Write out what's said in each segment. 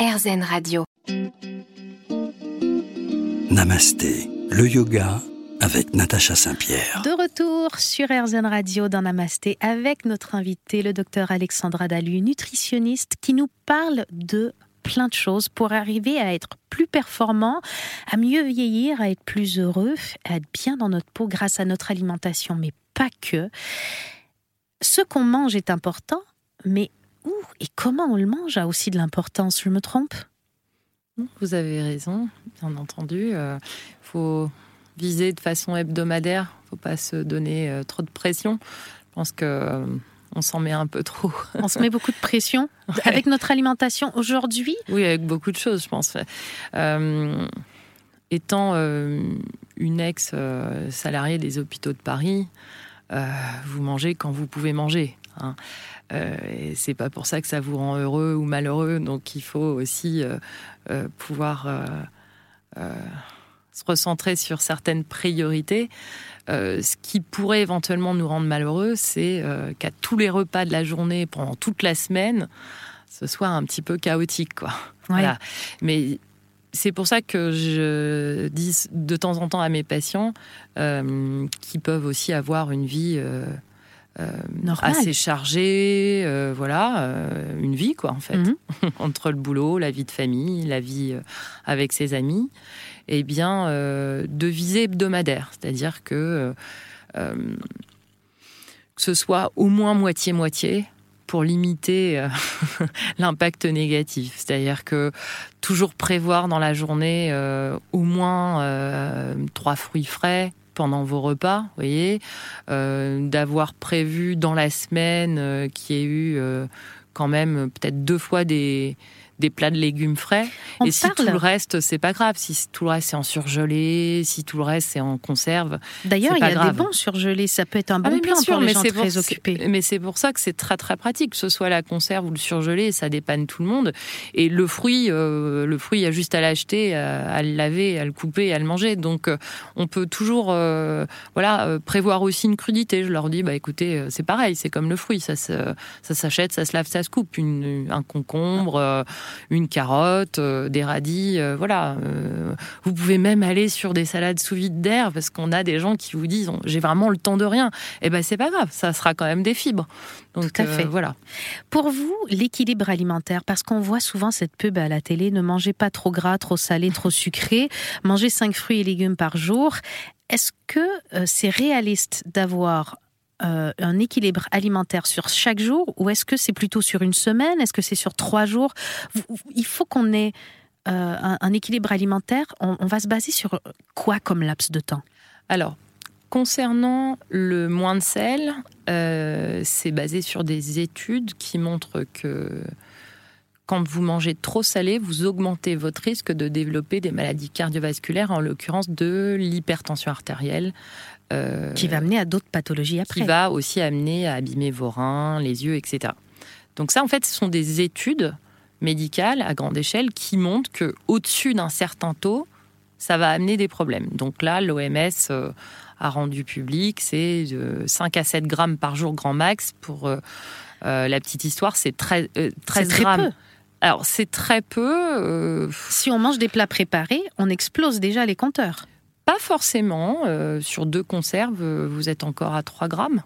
RZN Radio. Namasté, le yoga avec Natacha Saint-Pierre. De retour sur RZN Radio dans Namasté avec notre invité, le docteur Alexandra Dalu, nutritionniste, qui nous parle de plein de choses pour arriver à être plus performant, à mieux vieillir, à être plus heureux, à être bien dans notre peau grâce à notre alimentation, mais pas que. Ce qu'on mange est important, mais où et comment on le mange a aussi de l'importance, je me trompe? Vous avez raison, bien entendu. Il euh, faut viser de façon hebdomadaire, il ne faut pas se donner euh, trop de pression. Je pense que euh, on s'en met un peu trop. On se met beaucoup de pression avec notre alimentation aujourd'hui? Oui, avec beaucoup de choses, je pense. étant une ex-salariée des hôpitaux de Paris, vous mangez quand vous pouvez manger. Hein. Euh, et c'est pas pour ça que ça vous rend heureux ou malheureux. Donc il faut aussi euh, euh, pouvoir se recentrer sur certaines priorités. ce qui pourrait éventuellement nous rendre malheureux, c'est qu'à tous les repas de la journée, pendant toute la semaine, ce soit un petit peu chaotique, quoi. Voilà. Mais c'est pour ça que je dis de temps en temps à mes patients qui peuvent aussi avoir une vie euh, assez chargé, euh, voilà, euh, une vie quoi en fait, mhm. entre le boulot, la vie de famille, la vie avec ses amis, et eh bien de visée hebdomadaire, c'est-à-dire que que ce soit au moins moitié-moitié pour limiter l'impact négatif. C'est-à-dire que toujours prévoir dans la journée au moins trois fruits frais, pendant vos repas, voyez, euh, d'avoir prévu dans la semaine euh, qu'il y ait eu euh, quand même peut-être deux fois des, des plats de légumes frais. et si tout le reste, c'est pas grave. Si tout le reste, c'est en surgelé, si tout le reste, c'est en conserve. D'ailleurs, il y a des bons surgelés. Ça peut être un bon ah plan pour les gens très occupés. Mais c'est pour ça que c'est très très pratique, que ce soit la conserve ou le surgelé, ça dépanne tout le monde. Et le fruit, euh, le fruit, il y a juste à l'acheter, à, le laver, à le couper, à le manger. Donc, euh, on peut toujours, euh, voilà, prévoir aussi une crudité. Je leur dis, bah écoutez, c'est pareil, c'est comme le fruit, ça ça s'achète, ça se lave, ça se coupe. Une, un concombre une carotte, euh, des radis, euh, voilà. Euh, vous pouvez même aller sur des salades sous vide d'air parce qu'on a des gens qui vous disent j'ai vraiment le temps de rien. Eh ben c'est pas grave, ça sera quand même des fibres. Donc Tout à fait. voilà. Pour vous, l'équilibre alimentaire, parce qu'on voit souvent cette pub à la télé, ne mangez pas trop gras, trop salé, trop sucré, mangez 5 fruits et légumes par jour. Est-ce que c'est réaliste d'avoir euh, un équilibre alimentaire sur chaque jour ou est-ce que c'est plutôt sur une semaine? Est-ce que c'est sur trois jours? Il faut qu'on ait euh, un, équilibre alimentaire. On, va se baser sur quoi comme laps de temps? Alors, concernant le moins de sel, euh, c'est basé sur des études qui montrent que quand vous mangez trop salé, vous augmentez votre risque de développer des maladies cardiovasculaires, en l'occurrence de l'hypertension artérielle, euh, qui va amener à d'autres pathologies après. Qui va aussi amener à abîmer vos reins, les yeux, etc. Donc ça, en fait, ce sont des études médicales à grande échelle qui montrent que au-dessus d'un certain taux, ça va amener des problèmes. Donc là, l'OMS euh, a rendu public, c'est 5 à 7 grammes par jour grand max. Pour euh, la petite histoire, c'est 13, 13 grammes. Peu. Alors c'est très peu. Si on mange des plats préparés, on explose déjà les compteurs. Pas forcément. Euh, sur deux conserves, euh, vous êtes encore à 3 grammes.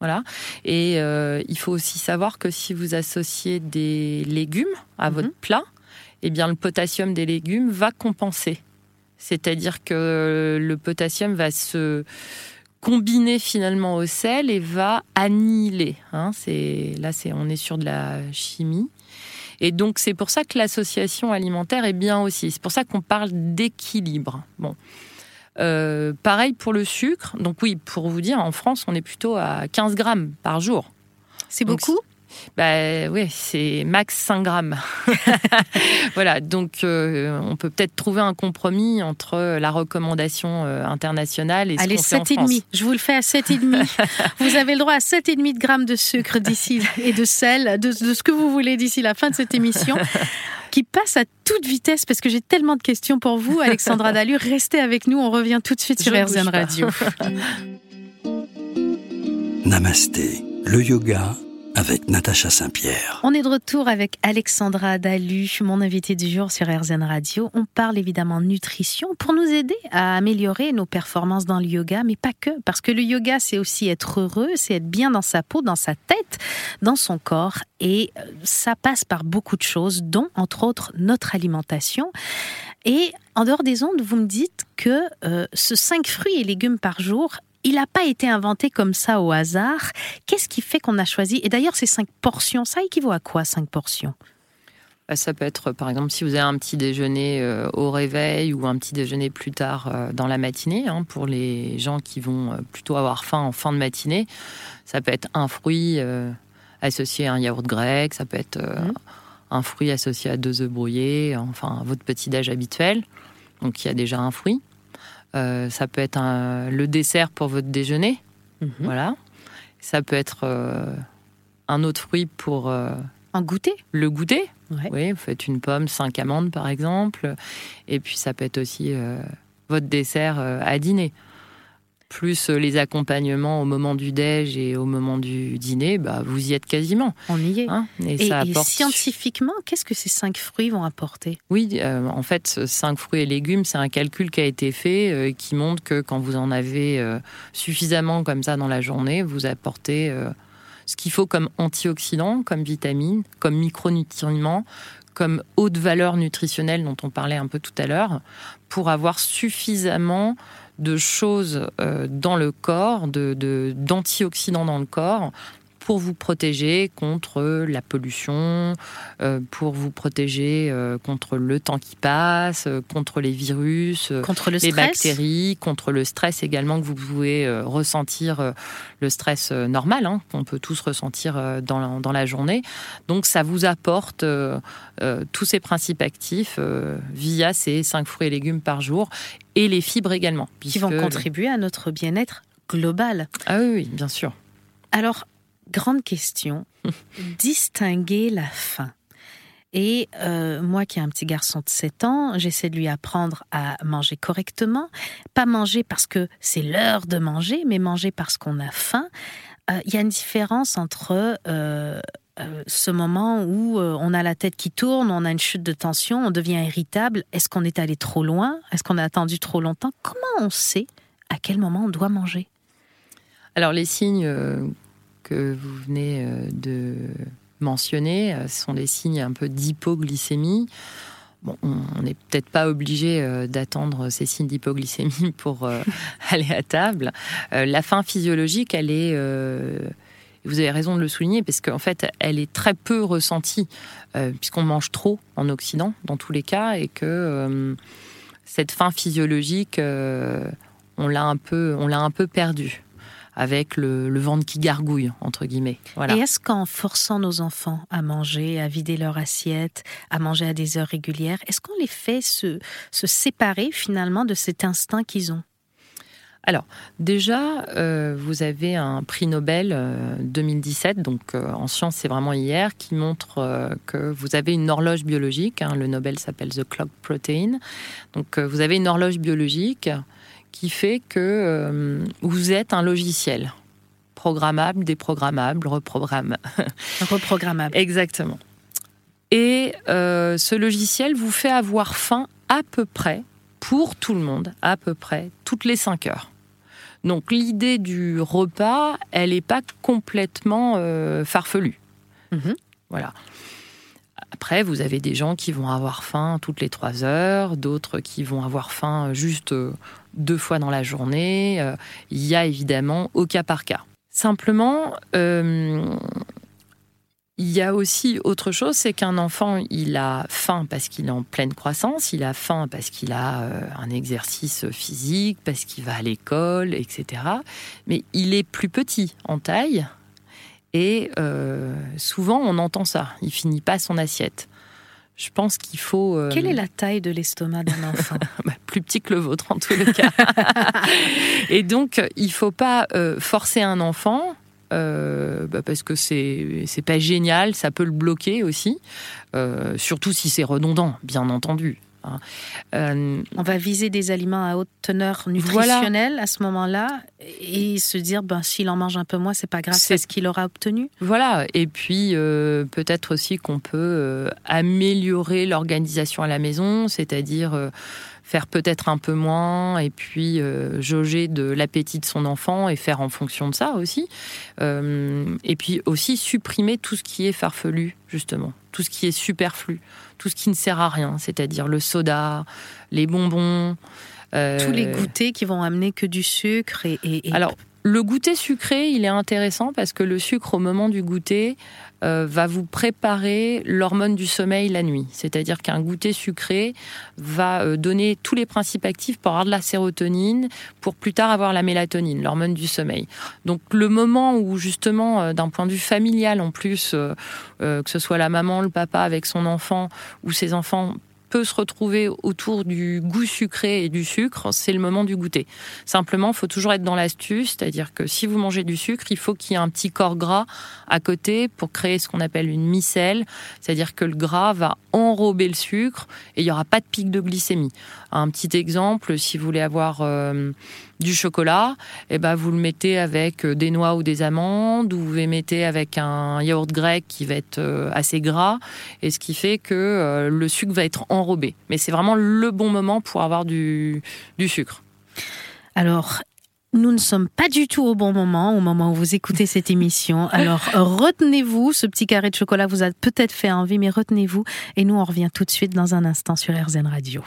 Voilà. Et euh, il faut aussi savoir que si vous associez des légumes à votre mhm. plat, eh bien le potassium des légumes va compenser. C'est-à-dire que le potassium va se combiner finalement au sel et va annihiler. Hein. c'est là, c'est on est sur de la chimie. Et donc c'est pour ça que l'association alimentaire est bien aussi. C'est pour ça qu'on parle d'équilibre. Bon. Euh, pareil pour le sucre. Donc oui, pour vous dire, en France, on est plutôt à 15 grammes par jour. C'est beaucoup? Bah oui, c'est max 5 grammes. voilà, donc euh, on peut peut-être trouver un compromis entre la recommandation euh, internationale et ce Allez, 7,5. Je vous le fais à 7,5. vous avez le droit à 7,5 de grammes de sucre d'ici et de sel, de, ce que vous voulez d'ici la fin de cette émission. qui passe à toute vitesse parce que j'ai tellement de questions pour vous, Alexandra Dalu. Restez avec nous, on revient tout de suite sur RZN Radio. Namasté, le yoga avec Natacha Saint-Pierre. On est de retour avec Alexandra Dalu, mon invitée du jour sur RZN Radio. On parle évidemment nutrition pour nous aider à améliorer nos performances dans le yoga, mais pas que, parce que le yoga, c'est aussi être heureux, c'est être bien dans sa peau, dans sa tête, dans son corps, et euh, ça passe par beaucoup de choses, dont entre autres notre alimentation. Et en dehors des ondes, vous me dites que euh, ce 5 fruits et légumes par jour il n'a pas été inventé comme ça au hasard. Qu'est-ce qui fait qu'on a choisi? Et d'ailleurs, ces cinq portions, ça équivaut à quoi cinq portions? Bah, ça peut être, par exemple, si vous avez un petit déjeuner euh, au réveil ou un petit déjeuner plus tard euh, dans la matinée, hein, pour les gens qui vont euh, plutôt avoir faim en fin de matinée, ça peut être un fruit associé à un yaourt grec, ça peut être mmh. un fruit associé à deux œufs brouillés, enfin votre petit déj habituel. Donc il y a déjà un fruit. Euh, ça peut être le dessert pour votre déjeuner. Mhm. Voilà. Ça peut être euh, un autre fruit pour. Euh, un goûter Le goûter. Oui, vous faites une pomme, cinq amandes par exemple. Et puis ça peut être aussi votre dessert à dîner plus euh, les accompagnements au moment du déj et au moment du dîner, bah, vous y êtes quasiment. On y est. Hein, et, scientifiquement, qu'est-ce que ces cinq fruits vont apporter? Oui, euh, en fait, cinq fruits et légumes, c'est un calcul qui a été fait euh, qui montre que quand vous en avez suffisamment comme ça dans la journée, vous apportez ce qu'il faut comme antioxydants, comme vitamines, comme micronutriments, comme haute valeur nutritionnelle dont on parlait un peu tout à l'heure, pour avoir suffisamment de choses euh, dans le corps, d'antioxydants dans le corps, pour vous protéger contre la pollution, euh, pour vous protéger euh, contre le temps qui passe, euh, contre les virus, contre le les bactéries, contre le stress également que vous pouvez ressentir, le stress normal hein, qu'on peut tous ressentir dans la, dans la journée. Donc ça vous apporte tous ces principes actifs via ces 5 fruits et légumes par jour et les fibres également. Qui vont contribuer à notre bien-être global. Ah oui, oui, bien sûr. Alors, grande question, distinguer la faim. Et euh, moi qui ai un petit garçon de 7 ans, j'essaie de lui apprendre à manger correctement, pas manger parce que c'est l'heure de manger, mais manger parce qu'on a faim. Euh, il y a une différence entre euh, ce moment où on a la tête qui tourne, on a une chute de tension, on devient irritable. Est-ce qu'on est allé trop loin? Est-ce qu'on a attendu trop longtemps? Comment on sait à quel moment on doit manger? Alors les signes que vous venez euh, de mentionner euh, sont des signes un peu d'hypoglycémie. Bon, on n'est peut-être pas obligé euh, d'attendre ces signes d'hypoglycémie pour aller à table. la faim physiologique, elle est, vous avez raison de le souligner, parce qu'en fait, elle est très peu ressentie, puisqu'on mange trop en Occident, dans tous les cas, et que cette faim physiologique, on l'a un peu, on l'a un peu perdue avec le, ventre qui gargouille, entre guillemets. Et est-ce qu'en forçant nos enfants à manger, à vider leur assiette, à manger à des heures régulières, est-ce qu'on les fait se, séparer finalement de cet instinct qu'ils ont? Alors, déjà, euh, vous avez un prix Nobel 2017, euh, donc euh, en sciences, c'est vraiment hier, qui montre que vous avez une horloge biologique. Hein, le Nobel s'appelle The Clock Protein. Donc, vous avez une horloge biologique qui fait que euh, vous êtes un logiciel programmable, déprogrammable, reprogramme. Reprogrammable. Exactement. Et euh, ce logiciel vous fait avoir faim à peu près, pour tout le monde, à peu près, toutes les 5 heures. Donc l'idée du repas, elle n'est pas complètement euh, farfelue. Mhm. Voilà. Après, vous avez des gens qui vont avoir faim toutes les 3 heures, d'autres qui vont avoir faim juste deux fois dans la journée. Euh, il y a évidemment au cas par cas. Simplement, euh, il y a aussi autre chose, c'est qu'un enfant, il a faim parce qu'il est en pleine croissance, il a faim parce qu'il a euh, un exercice physique, parce qu'il va à l'école, etc. Mais il est plus petit en taille et souvent on entend ça, il finit pas son assiette. Je pense qu'il faut. Euh, Quelle est la taille de l'estomac d'un enfant? Bah, Plus petit que le vôtre en tous les cas. et donc, il faut pas euh, forcer un enfant. Euh, bah, parce que c'est c'est pas génial, ça peut le bloquer aussi, surtout si c'est redondant, bien entendu. Hein. On va viser des aliments à haute teneur nutritionnelle à ce moment-là et se dire ben, s'il en mange un peu moins, c'est pas grave, c'est ce qu'il aura obtenu. Voilà, et puis peut-être aussi qu'on peut améliorer l'organisation à la maison, c'est-à-dire faire peut-être un peu moins et puis euh, jauger de l'appétit de son enfant et faire en fonction de ça aussi. Euh, et puis aussi supprimer tout ce qui est farfelu, justement, tout ce qui est superflu, tout ce qui ne sert à rien, c'est-à-dire le soda, les bonbons. Euh, Tous les goûters qui vont amener que du sucre et, et... Alors, le goûter sucré, il est intéressant parce que le sucre, au moment du goûter, euh, va vous préparer l'hormone du sommeil la nuit. C'est-à-dire qu'un goûter sucré va euh, donner tous les principes actifs pour avoir de la sérotonine, pour plus tard avoir la mélatonine, l'hormone du sommeil. Donc le moment où justement, euh, d'un point de vue familial en plus, que ce soit la maman, le papa avec son enfant, ou ses enfants peut se retrouver autour du goût sucré et du sucre, c'est le moment du goûter. Simplement, il faut toujours être dans l'astuce, c'est-à-dire que si vous mangez du sucre, il faut qu'il y ait un petit corps gras à côté pour créer ce qu'on appelle une micelle, c'est-à-dire que le gras va enrober le sucre et il n'y aura pas de pic de glycémie. Un petit exemple, si vous voulez avoir euh, du chocolat, et eh ben vous le mettez avec euh, des noix ou des amandes, ou vous le mettez avec un yaourt grec qui va être euh, assez gras, et ce qui fait que euh, le sucre va être enrobé. Mais c'est vraiment le bon moment pour avoir du, du sucre. Alors, nous ne sommes pas du tout au bon moment, au moment où vous écoutez cette émission. Alors, retenez-vous, ce petit carré de chocolat vous a peut-être fait envie, mais retenez-vous. Et nous, on revient tout de suite dans un instant sur RZN Radio.